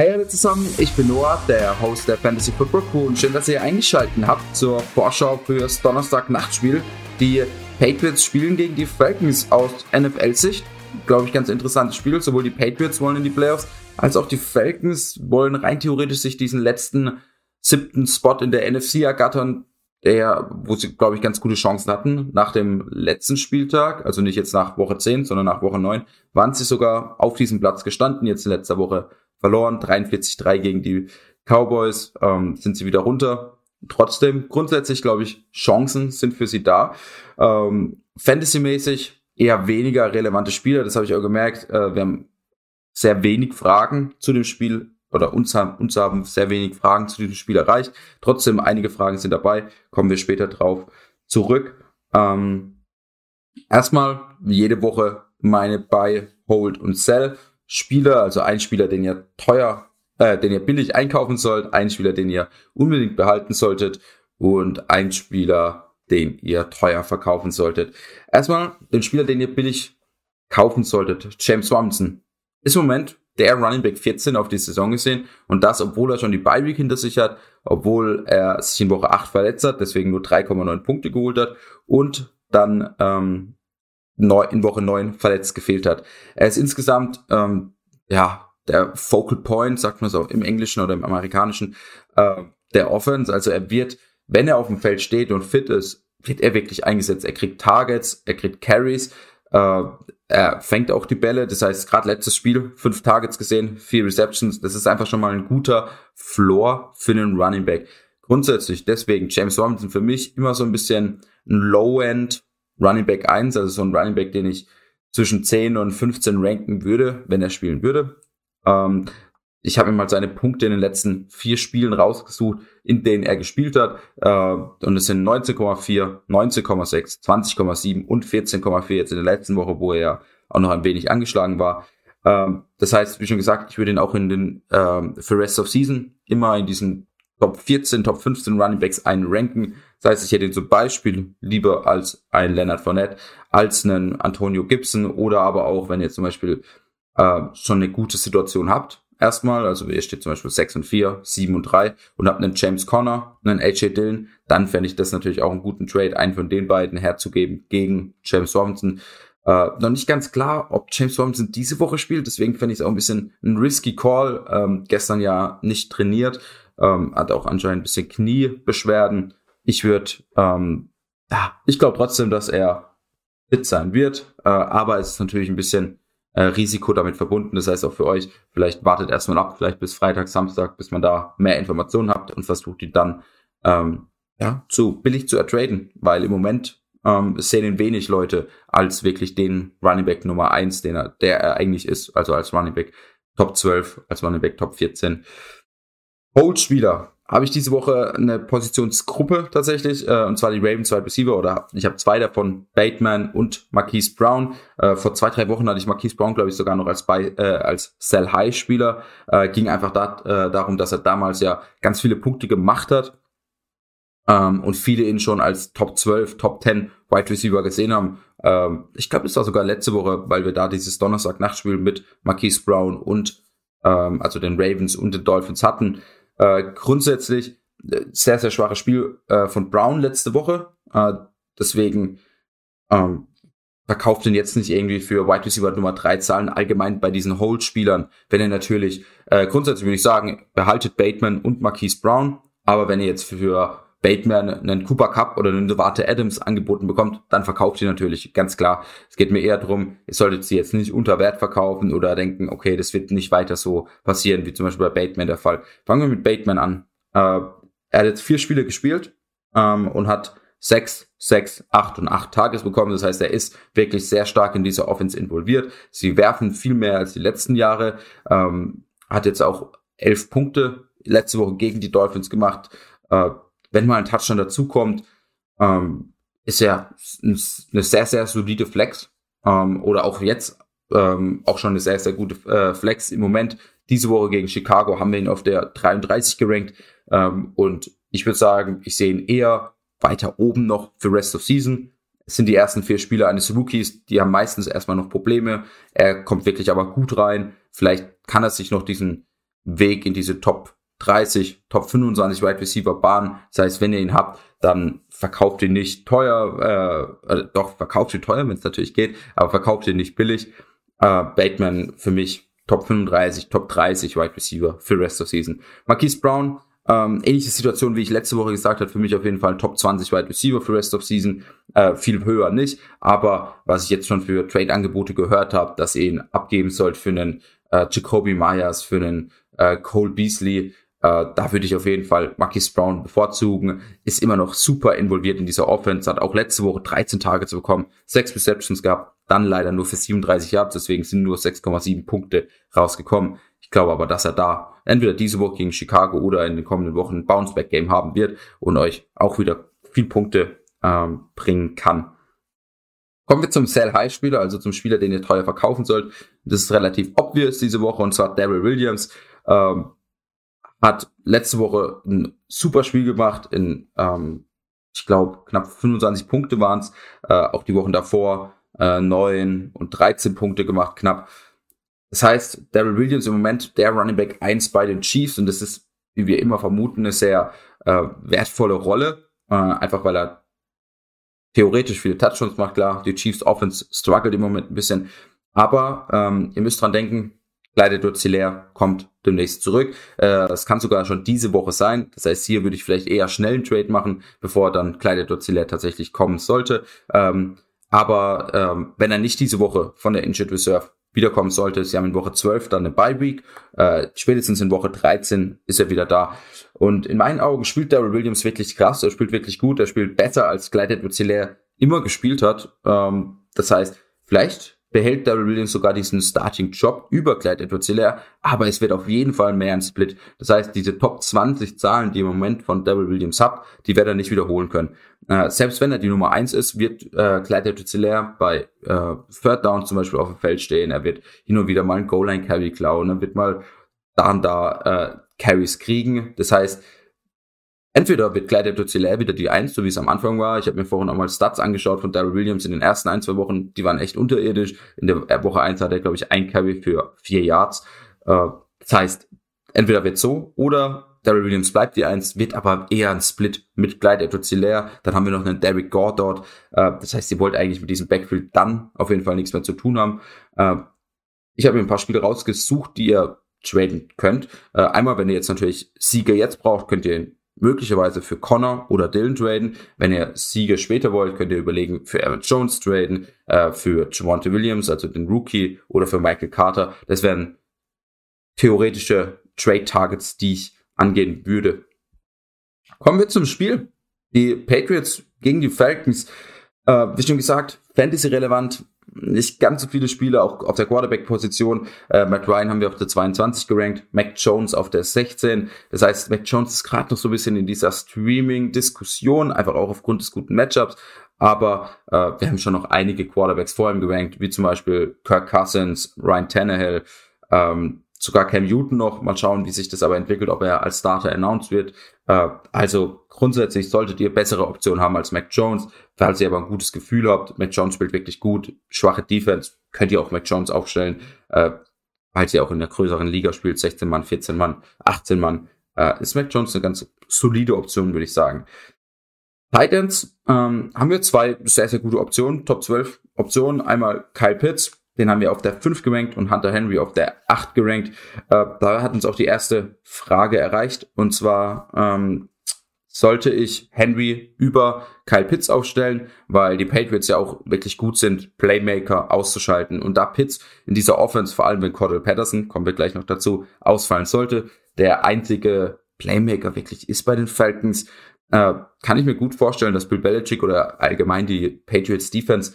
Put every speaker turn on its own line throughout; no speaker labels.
Hey alle zusammen, ich bin Noah, der Host der Fantasy Football Crew und schön, dass ihr eingeschaltet habt zur Vorschau fürs Donnerstag-Nachtspiel. Die Patriots spielen gegen die Falcons aus NFL-Sicht. Glaube ich, ganz interessantes Spiel. Sowohl die Patriots wollen in die Playoffs, als auch die Falcons wollen rein theoretisch sich diesen letzten siebten Spot in der NFC ergattern, der, wo sie, glaube ich, ganz gute Chancen hatten. Nach dem letzten Spieltag, also nicht jetzt nach Woche 10, sondern nach Woche 9, waren sie sogar auf diesem Platz gestanden. Jetzt in letzter Woche verloren, 43-3 gegen die Cowboys, ähm, sind sie wieder runter. Trotzdem, grundsätzlich glaube ich, Chancen sind für sie da. Ähm, Fantasy-mäßig eher weniger relevante Spieler, das habe ich auch gemerkt. Äh, wir haben sehr wenig Fragen zu dem Spiel oder uns haben, uns haben sehr wenig Fragen zu diesem Spiel erreicht. Trotzdem, einige Fragen sind dabei, kommen wir später drauf zurück. Ähm, erstmal, jede Woche, meine Buy, Hold und Sell Spieler, also ein Spieler, den ihr teuer, äh, den ihr billig einkaufen sollt, ein Spieler, den ihr unbedingt behalten solltet und ein Spieler, den ihr teuer verkaufen solltet. Erstmal den Spieler, den ihr billig kaufen solltet, James Robinson. Ist im Moment der Running Back 14 auf die Saison gesehen und das, obwohl er schon die Bye Week hinter sich hat, obwohl er sich in Woche 8 verletzt hat, deswegen nur 3,9 Punkte geholt hat und dann ähm, in Woche 9 verletzt gefehlt hat. Er ist insgesamt, ähm, ja, der Focal Point, sagt man so im Englischen oder im Amerikanischen, äh, der Offense. Also er wird, wenn er auf dem Feld steht und fit ist, wird er wirklich eingesetzt. Er kriegt Targets, er kriegt Carries, äh, er fängt auch die Bälle. Das heißt, gerade letztes Spiel, fünf Targets gesehen, vier Receptions. Das ist einfach schon mal ein guter Floor für einen Running Back. Grundsätzlich deswegen James Robinson für mich immer so ein bisschen ein Low-End Running Back 1, also so ein Running Back, den ich zwischen 10 und 15 ranken würde, wenn er spielen würde. Ähm, ich habe mir mal seine Punkte in den letzten vier Spielen rausgesucht, in denen er gespielt hat. Äh, und es sind 19,4, 19,6, 20,7 und 14,4 jetzt in der letzten Woche, wo er auch noch ein wenig angeschlagen war. Ähm, das heißt, wie schon gesagt, ich würde ihn auch in den ähm, für Rest of Season immer in diesen Top 14, Top 15 Running Backs einranken. Das heißt, ich hätte ihn zum Beispiel lieber als einen Leonard Fournette, als einen Antonio Gibson oder aber auch, wenn ihr zum Beispiel äh, schon eine gute Situation habt, erstmal, also ihr steht zum Beispiel 6 und 4, 7 und 3 und habt einen James Conner, einen AJ Dillon, dann fände ich das natürlich auch einen guten Trade, einen von den beiden herzugeben gegen James Robinson. Äh, noch nicht ganz klar, ob James Robinson diese Woche spielt, deswegen fände ich es auch ein bisschen ein risky Call. Ähm, gestern ja nicht trainiert ähm, hat auch anscheinend ein bisschen Kniebeschwerden. Ich würde, ähm, ich glaube trotzdem, dass er fit sein wird, äh, aber es ist natürlich ein bisschen äh, Risiko damit verbunden. Das heißt auch für euch, vielleicht wartet erstmal ab, vielleicht bis Freitag, Samstag, bis man da mehr Informationen habt und versucht die dann ähm, ja, zu billig zu ertraden, weil im Moment ähm, sehen ihn wenig Leute als wirklich den Running Back Nummer eins, den er, der er eigentlich ist, also als Running Back Top 12, als Running Back Top 14. Hold-Spieler habe ich diese Woche eine Positionsgruppe tatsächlich, äh, und zwar die Ravens Wide Receiver, oder ich habe zwei davon, Bateman und Marquise Brown. Äh, vor zwei, drei Wochen hatte ich Marquise Brown, glaube ich, sogar noch als, bei, äh, als Sell-High-Spieler. Äh, ging einfach da, äh, darum, dass er damals ja ganz viele Punkte gemacht hat ähm, und viele ihn schon als Top 12, Top 10 Wide Receiver gesehen haben. Ähm, ich glaube, das war sogar letzte Woche, weil wir da dieses Donnerstag-Nachtspiel mit Marquise Brown und ähm, also den Ravens und den Dolphins hatten. Äh, grundsätzlich äh, sehr, sehr schwaches Spiel äh, von Brown letzte Woche. Äh, deswegen ähm, verkauft ihn jetzt nicht irgendwie für Wide Receiver Nummer 3 Zahlen allgemein bei diesen Hold-Spielern. Wenn ihr natürlich, äh, grundsätzlich würde ich sagen, behaltet Bateman und Marquise Brown. Aber wenn ihr jetzt für Bateman einen Cooper Cup oder einen Devante Adams angeboten bekommt, dann verkauft ihr natürlich, ganz klar. Es geht mir eher darum, ihr solltet sie jetzt nicht unter Wert verkaufen oder denken, okay, das wird nicht weiter so passieren, wie zum Beispiel bei Bateman der Fall. Fangen wir mit Bateman an. Äh, er hat jetzt vier Spiele gespielt ähm, und hat sechs, sechs, acht und acht Tages bekommen. Das heißt, er ist wirklich sehr stark in dieser Offense involviert. Sie werfen viel mehr als die letzten Jahre. Ähm, hat jetzt auch elf Punkte letzte Woche gegen die Dolphins gemacht. Äh, wenn mal ein Touchdown dazukommt, ähm, ist ja eine sehr, sehr solide Flex. Ähm, oder auch jetzt ähm, auch schon eine sehr, sehr gute äh, Flex. Im Moment, diese Woche gegen Chicago, haben wir ihn auf der 33 gerankt. Ähm, und ich würde sagen, ich sehe ihn eher weiter oben noch für Rest of Season. Es sind die ersten vier Spieler eines Rookies, die haben meistens erstmal noch Probleme. Er kommt wirklich aber gut rein. Vielleicht kann er sich noch diesen Weg in diese Top 30, Top 25 Wide Receiver Bahn. Das heißt, wenn ihr ihn habt, dann verkauft ihn nicht teuer, äh, äh doch verkauft ihn teuer, wenn es natürlich geht, aber verkauft ihn nicht billig. Äh, Bateman für mich Top 35, Top 30 Wide Receiver für Rest of Season. Marquise Brown, ähm, ähnliche Situation, wie ich letzte Woche gesagt habe, für mich auf jeden Fall Top 20 Wide Receiver für Rest of Season, äh, viel höher nicht, aber was ich jetzt schon für Trade-Angebote gehört habe, dass ihr ihn abgeben sollt für einen äh, Jacoby Myers, für einen äh, Cole Beasley, äh, da würde ich auf jeden Fall Marquis Brown bevorzugen. Ist immer noch super involviert in dieser Offense. Hat auch letzte Woche 13 Tage zu bekommen, 6 Receptions gehabt, dann leider nur für 37 Yards, deswegen sind nur 6,7 Punkte rausgekommen. Ich glaube aber, dass er da entweder diese Woche gegen Chicago oder in den kommenden Wochen ein Bounceback-Game haben wird und euch auch wieder viel Punkte ähm, bringen kann. Kommen wir zum Sell-High-Spieler, also zum Spieler, den ihr teuer verkaufen sollt. Das ist relativ obvious diese Woche und zwar Daryl Williams. Ähm, hat letzte Woche ein super Spiel gemacht. In, ähm, ich glaube, knapp 25 Punkte waren es. Äh, auch die Wochen davor äh, 9 und 13 Punkte gemacht, knapp. Das heißt, Daryl Williams im Moment der Running Back 1 bei den Chiefs und das ist, wie wir immer vermuten, eine sehr äh, wertvolle Rolle. Äh, einfach weil er theoretisch viele Touchdowns macht, klar. Die Chiefs Offense struggelt im Moment ein bisschen. Aber ähm, ihr müsst dran denken, Dozilär kommt demnächst zurück. Äh, es kann sogar schon diese Woche sein. Das heißt, hier würde ich vielleicht eher schnell einen Trade machen, bevor dann Dozilär tatsächlich kommen sollte. Ähm, aber ähm, wenn er nicht diese Woche von der Injured Reserve wiederkommen sollte, sie haben in Woche 12 dann eine Bye Week, äh, spätestens in Woche 13 ist er wieder da. Und in meinen Augen spielt Daryl Williams wirklich krass, er spielt wirklich gut, er spielt besser als Dozilär immer gespielt hat. Ähm, das heißt, vielleicht behält Daryl Williams sogar diesen Starting-Job über Clyde edwards aber es wird auf jeden Fall mehr ein Split. Das heißt, diese Top 20 Zahlen, die im Moment von Daryl Williams habt, die wird er nicht wiederholen können. Äh, selbst wenn er die Nummer 1 ist, wird äh, Clyde edwards bei äh, Third Down zum Beispiel auf dem Feld stehen, er wird hin und wieder mal einen Goal-Line-Carry klauen, er wird mal da und da äh, Carries kriegen. Das heißt, Entweder wird Clyde Dozillet wieder die Eins, so wie es am Anfang war. Ich habe mir vorhin auch mal Stats angeschaut von Daryl Williams in den ersten ein, zwei Wochen. Die waren echt unterirdisch. In der Woche eins hat er, glaube ich, ein Carry für vier Yards. Äh, das heißt, entweder wird so oder Daryl Williams bleibt die Eins, wird aber eher ein Split mit Clyde Edwards-Hilaire. Dann haben wir noch einen Derek Gore dort. Äh, das heißt, sie wollt eigentlich mit diesem Backfield dann auf jeden Fall nichts mehr zu tun haben. Äh, ich habe mir ein paar Spiele rausgesucht, die ihr traden könnt. einmal, wenn ihr jetzt natürlich Sieger jetzt braucht, könnt ihr möglicherweise für Connor oder Dylan traden. Wenn ihr Sieger später wollt, könnt ihr überlegen, für Aaron Jones traden, äh, für Javante Williams, also den Rookie, oder für Michael Carter. Das wären theoretische Trade-Targets, die ich angehen würde. Kommen wir zum Spiel. Die Patriots gegen die Falcons. Äh, wie schon gesagt, Fantasy-relevant, nicht ganz so viele Spieler, auch auf der Quarterback-Position. Äh, Matt Ryan haben wir auf der 22 gerankt, Mac Jones auf der 16. Das heißt, Mac Jones ist gerade noch so ein bisschen in dieser Streaming-Diskussion, einfach auch aufgrund des guten Matchups. Aber äh, wir haben schon noch einige Quarterbacks vor ihm gerankt, wie zum Beispiel Kirk Cousins, Ryan Tannehill, ähm, sogar Cam Newton noch. Mal schauen, wie sich das aber entwickelt, ob er als Starter announced wird. Äh, also grundsätzlich solltet ihr bessere Optionen haben als Mac Jones. Falls ihr aber ein gutes Gefühl habt, Mac Jones spielt wirklich gut, schwache Defense, könnt ihr auch Mac Jones aufstellen. Äh, falls ihr auch in der größeren Liga spielt, 16 Mann, 14 Mann, 18 Mann, äh, ist Mac Jones eine ganz solide Option, würde ich sagen. Titans ähm, haben wir zwei sehr, sehr gute Optionen, Top 12 Optionen. Einmal Kyle Pitts, den haben wir auf der 5 gerankt und Hunter Henry auf der 8 gerankt. Äh, da hat uns auch die erste Frage erreicht. Und zwar ähm, sollte ich Henry über Kyle Pitts aufstellen, weil die Patriots ja auch wirklich gut sind, Playmaker auszuschalten. Und da Pitts in dieser Offense, vor allem wenn Cordell Patterson, kommen wir gleich noch dazu, ausfallen sollte, der einzige Playmaker wirklich ist bei den Falcons, äh, kann ich mir gut vorstellen, dass Bill Belichick oder allgemein die Patriots Defense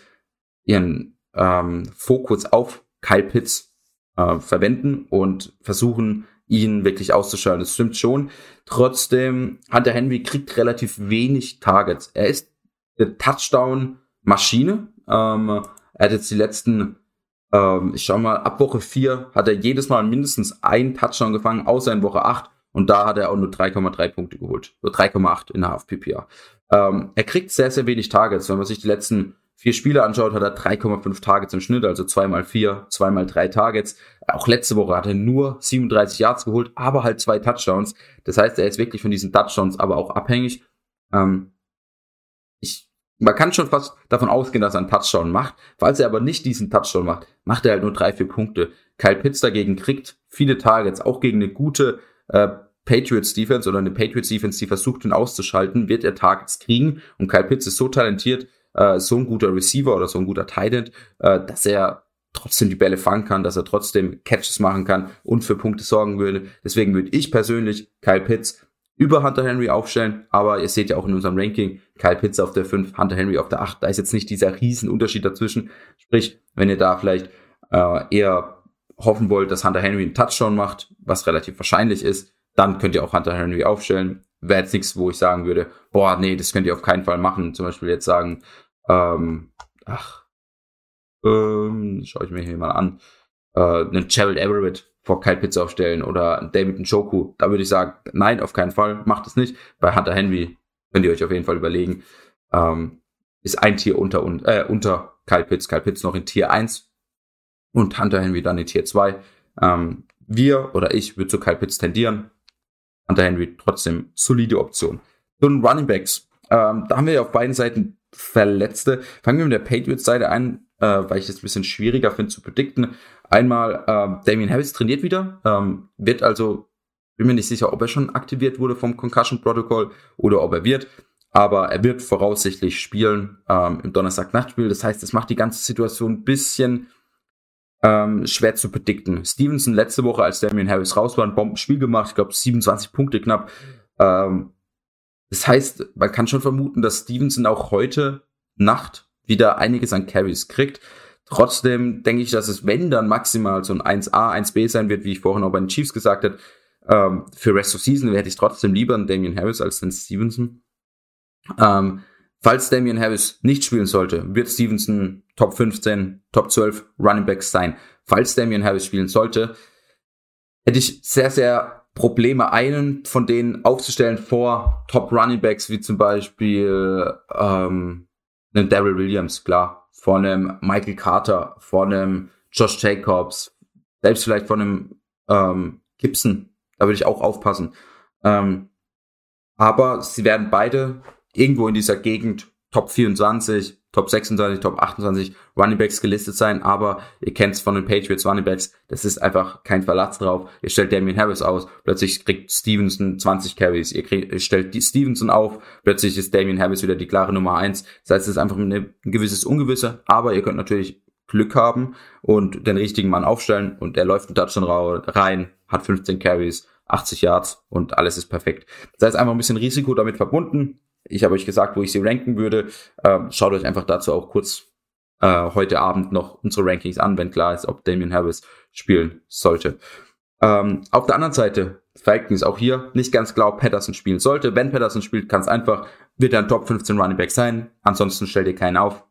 ihren ähm, Fokus auf Kyle Pitts äh, verwenden und versuchen, ihn wirklich auszuschalten. Das stimmt schon. Trotzdem, Hunter Henry kriegt relativ wenig Targets. Er ist eine Touchdown-Maschine. Ähm, er hat jetzt die letzten, ähm, ich schau mal, ab Woche 4 hat er jedes Mal mindestens einen Touchdown gefangen, außer in Woche 8. Und da hat er auch nur 3,3 Punkte geholt. Nur 3,8 in der HFPPA. Ähm, er kriegt sehr, sehr wenig Targets. Wenn man sich die letzten vier Spiele anschaut, hat er 3,5 Targets im Schnitt, also zweimal vier, zweimal drei Targets. Auch letzte Woche hat er nur 37 Yards geholt, aber halt zwei Touchdowns. Das heißt, er ist wirklich von diesen Touchdowns aber auch abhängig. Ähm, ich, man kann schon fast davon ausgehen, dass er einen Touchdown macht. Falls er aber nicht diesen Touchdown macht, macht er halt nur drei, vier Punkte. Kyle Pitts dagegen kriegt viele Targets, auch gegen eine gute äh, Patriots Defense oder eine Patriots Defense, die versucht, ihn auszuschalten, wird er Targets kriegen. Und Kyle Pitts ist so talentiert, äh, so ein guter Receiver oder so ein guter Tight End, äh, dass er trotzdem die Bälle fangen kann, dass er trotzdem Catches machen kann und für Punkte sorgen würde. Deswegen würde ich persönlich Kyle Pitts über Hunter Henry aufstellen, aber ihr seht ja auch in unserem Ranking, Kyle Pitts auf der 5, Hunter Henry auf der 8, da ist jetzt nicht dieser riesen Unterschied dazwischen. Sprich, wenn ihr da vielleicht äh, eher hoffen wollt, dass Hunter Henry einen Touchdown macht, was relativ wahrscheinlich ist, dann könnt ihr auch Hunter Henry aufstellen. Wäre jetzt nichts, wo ich sagen würde, boah, nee, das könnt ihr auf keinen Fall machen. Zum Beispiel jetzt sagen, ähm, ach, ähm, schaue ich mir hier mal an, äh, einen Gerald Everett vor Kyle Pitts aufstellen oder David Njoku. Da würde ich sagen, nein, auf keinen Fall, macht es nicht. Bei Hunter Henry könnt ihr euch auf jeden Fall überlegen, ähm, ist ein Tier unter, äh, unter Kyle Pitts, Kyle Pitts noch in Tier 1 und Hunter Henry dann in Tier 2. Ähm, wir oder ich würde zu Kyle Pitts tendieren. Hunter Henry trotzdem solide Option. Zu den Running Backs. Ähm, da haben wir ja auf beiden Seiten Verletzte. Fangen wir mit der Patriots-Seite an, äh, weil ich das ein bisschen schwieriger finde zu predikten. Einmal, äh, Damien Harris trainiert wieder, ähm, wird also, bin mir nicht sicher, ob er schon aktiviert wurde vom Concussion Protocol oder ob er wird. Aber er wird voraussichtlich spielen ähm, im Donnerstag-Nachtspiel. Das heißt, es macht die ganze Situation ein bisschen ähm, schwer zu predikten. Stevenson letzte Woche, als Damien Harris raus war, ein Bombenspiel gemacht. Ich glaube, 27 Punkte knapp. Ähm, das heißt, man kann schon vermuten, dass Stevenson auch heute Nacht wieder einiges an Carries kriegt. Trotzdem denke ich, dass es, wenn dann maximal so ein 1A, 1B sein wird, wie ich vorhin auch bei den Chiefs gesagt habe, ähm, für Rest of Season hätte ich trotzdem lieber einen Damian Harris als den Stevenson. Ähm, falls Damian Harris nicht spielen sollte, wird Stevenson Top 15, Top 12 Running Backs sein. Falls Damian Harris spielen sollte, hätte ich sehr, sehr Probleme, einen von denen aufzustellen vor Top Running Backs, wie zum Beispiel ähm, einen Daryl Williams, klar, vor einem Michael Carter, vor einem Josh Jacobs, selbst vielleicht von einem ähm, Gibson, da würde ich auch aufpassen. Ähm, aber sie werden beide irgendwo in dieser Gegend Top 24, Top 26, Top 28 Running Backs gelistet sein, aber ihr kennt es von den Patriots Running Backs, das ist einfach kein Verlass drauf. Ihr stellt Damien Harris aus, plötzlich kriegt Stevenson 20 Carries, ihr, kriegt, ihr stellt die Stevenson auf, plötzlich ist Damien Harris wieder die klare Nummer 1. Das heißt, es ist einfach eine, ein gewisses Ungewisse, aber ihr könnt natürlich Glück haben und den richtigen Mann aufstellen und er läuft einen Touchdown rein, hat 15 Carries, 80 Yards und alles ist perfekt. Das heißt einfach ein bisschen Risiko damit verbunden. Ich habe euch gesagt, wo ich sie ranken würde. Ähm, schaut euch einfach dazu auch kurz äh, heute Abend noch unsere Rankings an, wenn klar ist, ob Damian Harris spielen sollte. Ähm, auf der anderen Seite, Falcons auch hier nicht ganz klar, ob Patterson spielen sollte. Wenn Patterson spielt, es einfach, wird er ein Top 15 Running Back sein. Ansonsten stellt ihr keinen auf.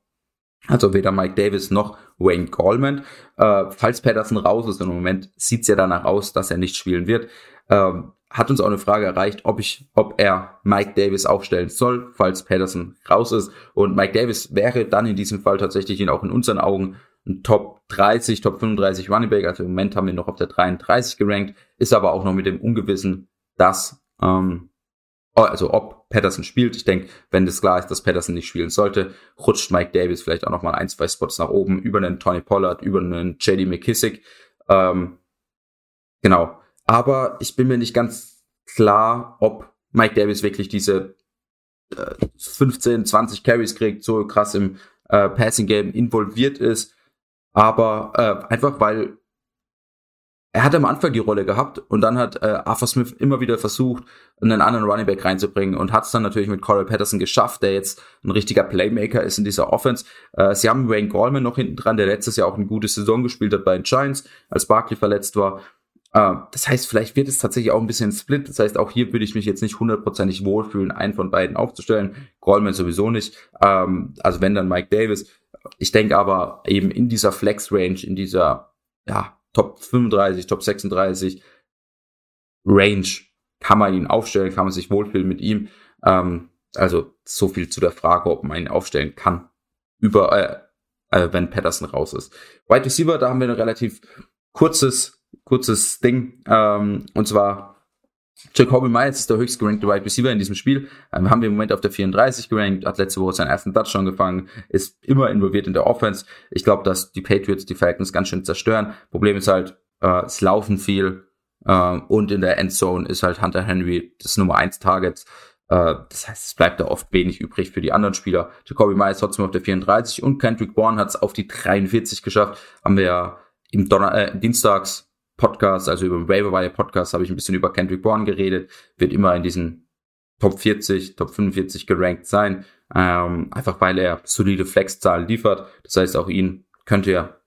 Also weder Mike Davis noch Wayne Coleman. Äh, falls Patterson raus ist, im Moment sieht es ja danach aus, dass er nicht spielen wird. Ähm, hat uns auch eine Frage erreicht, ob ich, ob er Mike Davis aufstellen soll, falls Patterson raus ist. Und Mike Davis wäre dann in diesem Fall tatsächlich in, auch in unseren Augen ein Top 30, Top 35 Running Back. Also im Moment haben wir noch auf der 33 gerankt, ist aber auch noch mit dem Ungewissen, dass, ähm, also ob Patterson spielt. Ich denke, wenn das klar ist, dass Patterson nicht spielen sollte, rutscht Mike Davis vielleicht auch noch mal ein, zwei Spots nach oben über einen Tony Pollard, über einen JD McKissick. Ähm, genau. Aber ich bin mir nicht ganz klar, ob Mike Davis wirklich diese äh, 15, 20 Carries kriegt, so krass im äh, Passing Game involviert ist. Aber äh, einfach weil er hat am Anfang die Rolle gehabt und dann hat äh, Arthur Smith immer wieder versucht, einen anderen Running Back reinzubringen und hat es dann natürlich mit Corey Patterson geschafft, der jetzt ein richtiger Playmaker ist in dieser Offense. Äh, sie haben Wayne Gallman noch hinten dran, der letztes Jahr auch eine gute Saison gespielt hat bei den Giants, als Barkley verletzt war. Äh, das heißt, vielleicht wird es tatsächlich auch ein bisschen Split. Das heißt, auch hier würde ich mich jetzt nicht hundertprozentig wohlfühlen, einen von beiden aufzustellen. Goldman sowieso nicht. Ähm, also wenn dann Mike Davis. Ich denke aber eben in dieser Flex-Range, in dieser ja, Top 35, Top 36 Range kann man ihn aufstellen, kann man sich wohlfühlen mit ihm. Ähm, also so viel zu der Frage, ob man ihn aufstellen kann. über, äh, äh, wenn Patterson raus ist. Wide Receiver, da haben wir ein relativ kurzes, kurzes Ding. Ähm, und zwar Jacoby Myers ist der höchst gerankte Wide Receiver in diesem Spiel. Ähm, haben wir im Moment auf der 34 gerankt, hat letzte Woche seinen ersten Touchdown gefangen, ist immer involviert in der Offense. Ich glaube, dass die Patriots die Falcons ganz schön zerstören. Problem ist halt, äh, es laufen viel äh, und in der Endzone ist halt Hunter Henry das Nummer 1 Target. Äh, das heißt, es bleibt da oft wenig übrig für die anderen Spieler. Jacoby Myers trotzdem auf der 34 und Kendrick Bourne hat es auf die 43 geschafft. Haben wir ja im Donner äh, Dienstags Podcast, also über Waiver Wire Podcast, habe ich ein bisschen über Kendrick Bourne geredet. Wird immer in diesen Top 40, Top 45 gerankt sein. Ähm, einfach weil er solide Flex-Zahlen liefert. Das heißt, auch ihn könnt ihr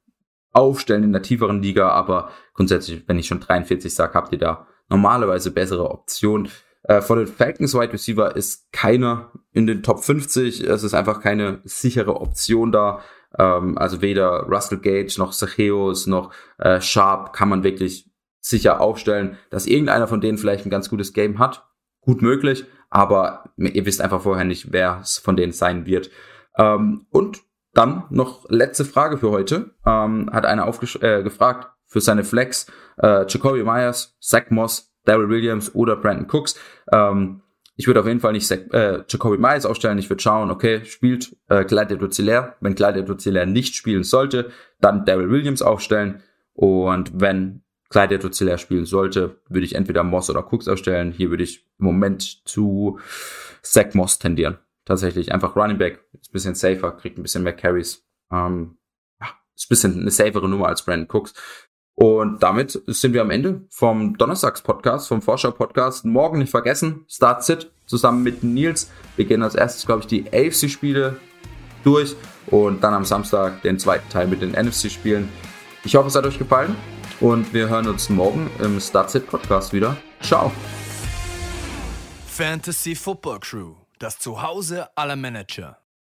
aufstellen in der tieferen Liga, aber grundsätzlich, wenn ich schon 43 sage, habt ihr da normalerweise bessere Optionen. Äh, von den Falcons Wide Receiver ist keiner in den Top 50. Es ist einfach keine sichere Option da. Ähm, also weder Russell Gage noch Sacheos noch äh, Sharp kann man wirklich sicher aufstellen, dass irgendeiner von denen vielleicht ein ganz gutes Game hat. Gut möglich, aber ihr wisst einfach vorher nicht, wer es von denen sein wird. Ähm, und dann noch letzte Frage für heute. Ähm, hat einer äh, gefragt für seine Flex. Äh, Jacoby Myers, Zach Moss, Daryl Williams oder Brandon Cooks. Ähm, ich würde auf jeden Fall nicht äh, Jacoby Myers aufstellen. Ich würde schauen, okay, spielt äh, Clyde Edwards-Hilaire. Wenn Clyde Edwards-Hilaire nicht spielen sollte, dann Daryl Williams aufstellen. Und wenn Clyde Edwards-Hilaire spielen sollte, würde ich entweder Moss oder Cooks aufstellen. Hier würde ich im Moment zu Zach Moss tendieren. Tatsächlich einfach Running Back. Ist ein bisschen safer, kriegt ein bisschen mehr Carries. Ähm, ist ein bisschen eine safere Nummer als Brandon Cooks. Und damit sind wir am Ende vom Donnerstags-Podcast, vom Vorschau-Podcast. Morgen nicht vergessen, Start Sit zusammen mit Nils. Wir gehen als erstes, glaube ich, die AFC-Spiele durch und dann am Samstag den zweiten Teil mit den NFC-Spielen. Ich hoffe, es hat euch gefallen und wir hören uns morgen im Start Sit Podcast wieder. Ciao.
Fantasy Football Crew, das Zuhause aller Manager.